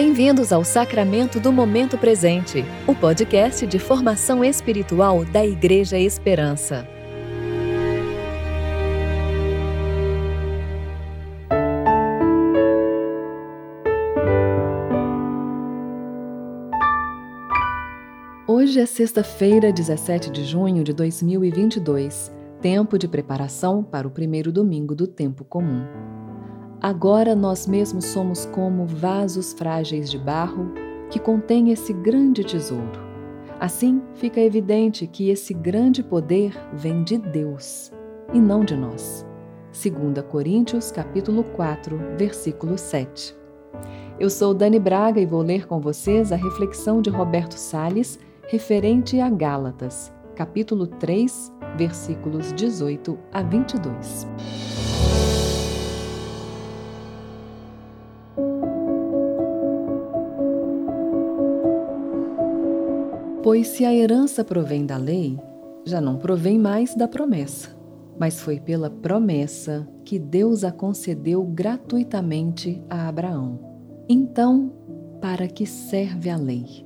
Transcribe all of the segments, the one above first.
Bem-vindos ao Sacramento do Momento Presente, o podcast de formação espiritual da Igreja Esperança. Hoje é sexta-feira, 17 de junho de 2022, tempo de preparação para o primeiro domingo do tempo comum. Agora nós mesmos somos como vasos frágeis de barro que contêm esse grande tesouro. Assim, fica evidente que esse grande poder vem de Deus e não de nós. 2 Coríntios capítulo 4, versículo 7. Eu sou Dani Braga e vou ler com vocês a reflexão de Roberto Salles referente a Gálatas, capítulo 3, versículos 18 a 22. Pois se a herança provém da lei, já não provém mais da promessa, mas foi pela promessa que Deus a concedeu gratuitamente a Abraão. Então, para que serve a lei?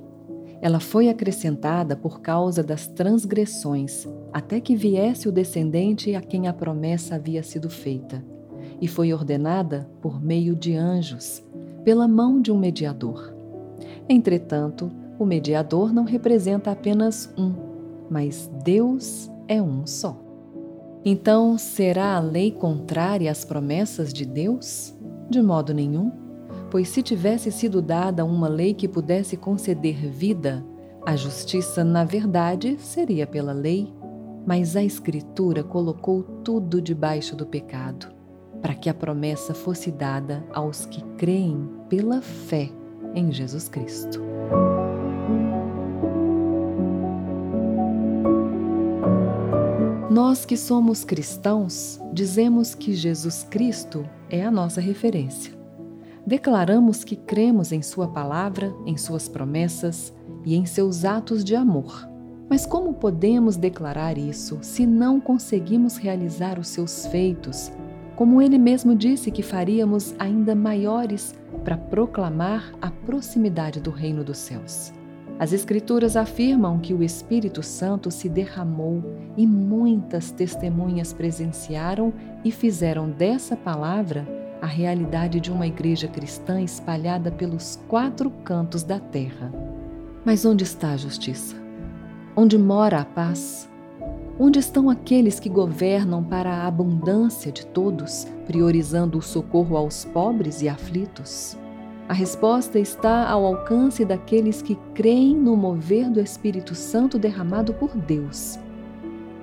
Ela foi acrescentada por causa das transgressões, até que viesse o descendente a quem a promessa havia sido feita, e foi ordenada por meio de anjos, pela mão de um mediador. Entretanto, o mediador não representa apenas um, mas Deus é um só. Então, será a lei contrária às promessas de Deus? De modo nenhum, pois se tivesse sido dada uma lei que pudesse conceder vida, a justiça, na verdade, seria pela lei, mas a Escritura colocou tudo debaixo do pecado, para que a promessa fosse dada aos que creem pela fé em Jesus Cristo. Nós que somos cristãos, dizemos que Jesus Cristo é a nossa referência. Declaramos que cremos em Sua palavra, em Suas promessas e em seus atos de amor. Mas como podemos declarar isso se não conseguimos realizar os seus feitos, como ele mesmo disse que faríamos ainda maiores para proclamar a proximidade do reino dos céus? As Escrituras afirmam que o Espírito Santo se derramou e muitas testemunhas presenciaram e fizeram dessa palavra a realidade de uma igreja cristã espalhada pelos quatro cantos da terra. Mas onde está a justiça? Onde mora a paz? Onde estão aqueles que governam para a abundância de todos, priorizando o socorro aos pobres e aflitos? A resposta está ao alcance daqueles que creem no mover do Espírito Santo derramado por Deus.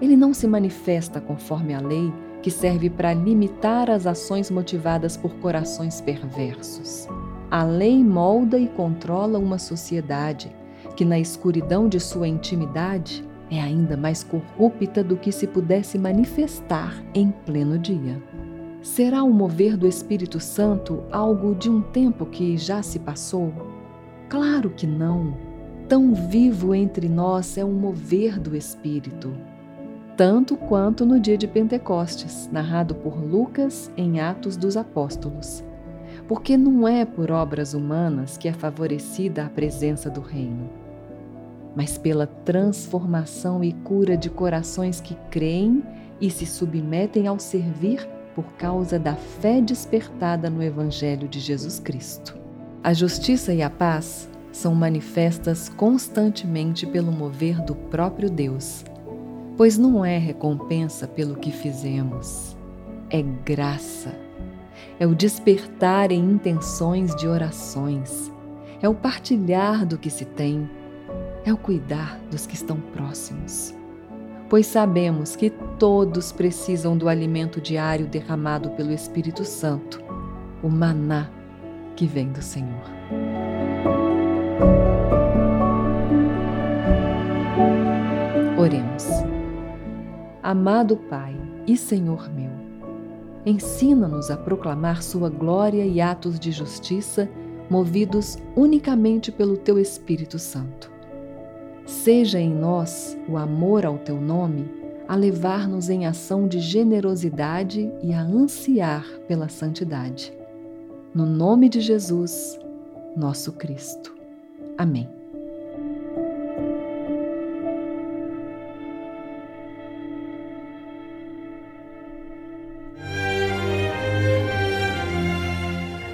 Ele não se manifesta conforme a lei, que serve para limitar as ações motivadas por corações perversos. A lei molda e controla uma sociedade que, na escuridão de sua intimidade, é ainda mais corrupta do que se pudesse manifestar em pleno dia. Será o mover do Espírito Santo algo de um tempo que já se passou? Claro que não. Tão vivo entre nós é o mover do Espírito. Tanto quanto no dia de Pentecostes, narrado por Lucas em Atos dos Apóstolos. Porque não é por obras humanas que é favorecida a presença do Reino, mas pela transformação e cura de corações que creem e se submetem ao servir por causa da fé despertada no Evangelho de Jesus Cristo. A justiça e a paz são manifestas constantemente pelo mover do próprio Deus, pois não é recompensa pelo que fizemos, é graça. É o despertar em intenções de orações, é o partilhar do que se tem, é o cuidar dos que estão próximos pois sabemos que todos precisam do alimento diário derramado pelo Espírito Santo, o maná que vem do Senhor. Oremos. Amado Pai e Senhor meu, ensina-nos a proclamar Sua glória e atos de justiça movidos unicamente pelo Teu Espírito Santo Seja em nós o amor ao teu nome a levar-nos em ação de generosidade e a ansiar pela santidade. No nome de Jesus. nosso Cristo. Amém.